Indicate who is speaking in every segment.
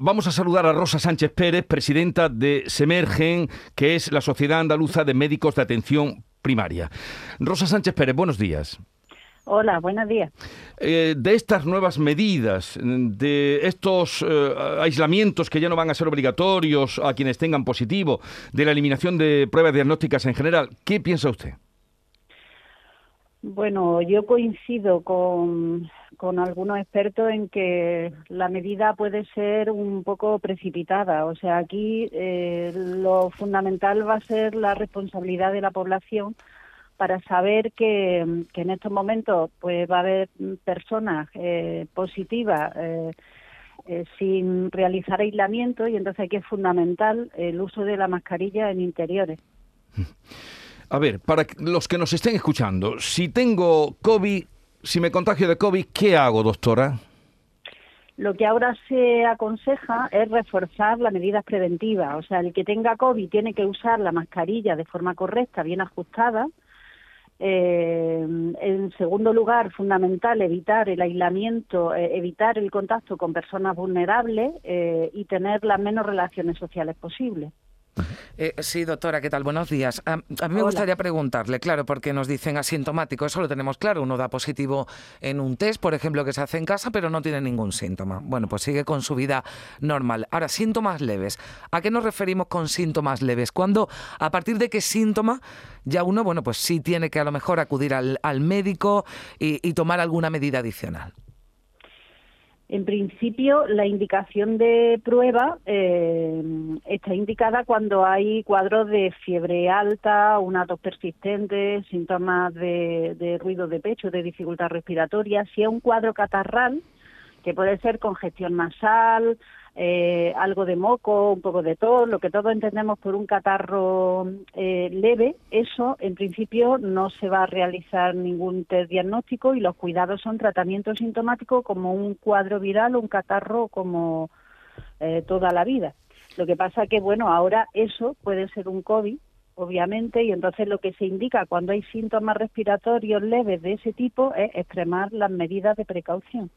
Speaker 1: Vamos a saludar a Rosa Sánchez Pérez, presidenta de Semergen, que es la Sociedad Andaluza de Médicos de Atención Primaria. Rosa Sánchez Pérez, buenos días.
Speaker 2: Hola, buenos días.
Speaker 1: Eh, de estas nuevas medidas, de estos eh, aislamientos que ya no van a ser obligatorios a quienes tengan positivo, de la eliminación de pruebas diagnósticas en general, ¿qué piensa usted?
Speaker 2: Bueno, yo coincido con, algunos expertos en que la medida puede ser un poco precipitada. O sea, aquí eh, lo fundamental va a ser la responsabilidad de la población para saber que, en estos momentos pues va a haber personas eh, positivas eh, sin realizar aislamiento y entonces aquí es fundamental el uso de la mascarilla en interiores.
Speaker 1: A ver, para los que nos estén escuchando, si tengo COVID, si me contagio de COVID, ¿qué hago, doctora?
Speaker 2: Lo que ahora se aconseja es reforzar las medidas preventivas. O sea, el que tenga COVID tiene que usar la mascarilla de forma correcta, bien ajustada. Eh, en segundo lugar, fundamental evitar el aislamiento, eh, evitar el contacto con personas vulnerables eh, y tener las menos relaciones sociales posibles.
Speaker 3: Eh, sí, doctora, ¿qué tal? Buenos días. A, mí me gustaría preguntarle, claro, porque nos dicen asintomático, eso lo tenemos claro, uno da positivo en un test, por ejemplo, que se hace en casa, pero no tiene ningún síntoma. Bueno, pues sigue con su vida normal. Ahora, síntomas leves. ¿A qué nos referimos con síntomas leves? Cuando, a partir de qué síntoma ya uno, bueno, pues sí tiene que a lo mejor acudir al, médico y tomar alguna medida adicional.
Speaker 2: En principio, la indicación de prueba eh, está indicada cuando hay cuadros de fiebre alta, una tos persistente, síntomas de ruido de pecho, de dificultad respiratoria. Si es un cuadro catarral, que puede ser congestión nasal, eh, algo de moco, un poco de tos, lo que todos entendemos por un catarro eh, leve, eso en principio no se va a realizar ningún test diagnóstico y los cuidados son tratamientos sintomáticos como un cuadro viral o un catarro como eh, toda la vida. Lo que pasa que, bueno, ahora eso puede ser un COVID obviamente, y entonces lo que se indica cuando hay síntomas respiratorios leves de ese tipo es extremar las medidas de precaución,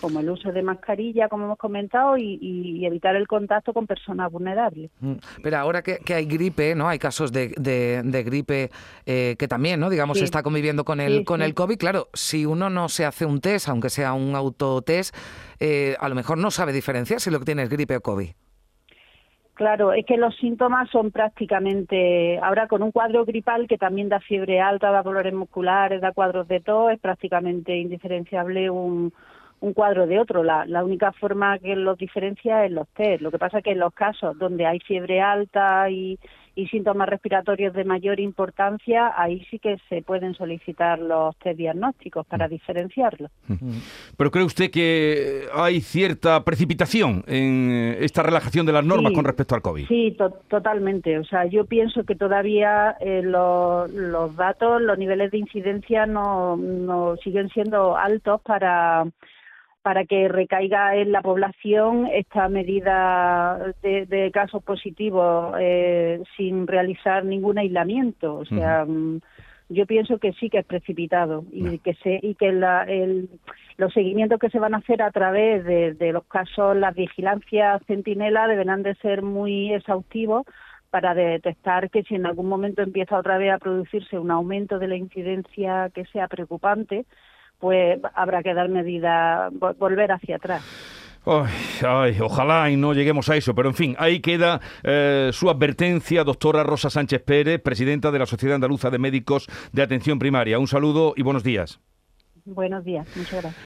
Speaker 2: como el uso de mascarilla, como hemos comentado, y, evitar el contacto con personas vulnerables. Mm,
Speaker 3: pero ahora que, hay gripe, ¿no? Hay casos de, de, gripe eh, que también, ¿no? Digamos, está conviviendo con el, con el COVID. Claro, si uno no se hace un test, aunque sea un autotest, eh, a lo mejor no sabe diferenciar si lo que tiene es gripe o COVID.
Speaker 2: Claro, es que los síntomas son prácticamente, ahora con un cuadro gripal que también da fiebre alta, da dolores musculares, da cuadros de tos, es prácticamente indiferenciable un, un cuadro de otro. La, la, única forma que los diferencia es los test. Lo que pasa es que en los casos donde hay fiebre alta y, y síntomas respiratorios de mayor importancia, ahí sí que se pueden solicitar los test diagnósticos para mm. diferenciarlos.
Speaker 1: Mm. Pero cree usted que hay cierta precipitación en esta relajación de las normas con respecto al COVID.
Speaker 2: Sí, totalmente. O sea, yo pienso que todavía eh, los datos, los niveles de incidencia no, no siguen siendo altos para para que recaiga en la población esta medida de, casos positivos eh, sin realizar ningún aislamiento. O sea, mm, yo pienso que sí que es precipitado y que se y que los seguimientos que se van a hacer a través de, los casos, las vigilancias centinela deberán de ser muy exhaustivos para detectar que si en algún momento empieza otra vez a producirse un aumento de la incidencia que sea preocupante, pues habrá que dar medida, volver hacia atrás.
Speaker 1: Ay, ojalá y no lleguemos a eso, pero en fin, ahí queda eh, su advertencia, doctora Rosa Sánchez Pérez, presidenta de la Sociedad Andaluza de Médicos de Atención Primaria. Un saludo y buenos días.
Speaker 2: Buenos días, muchas gracias.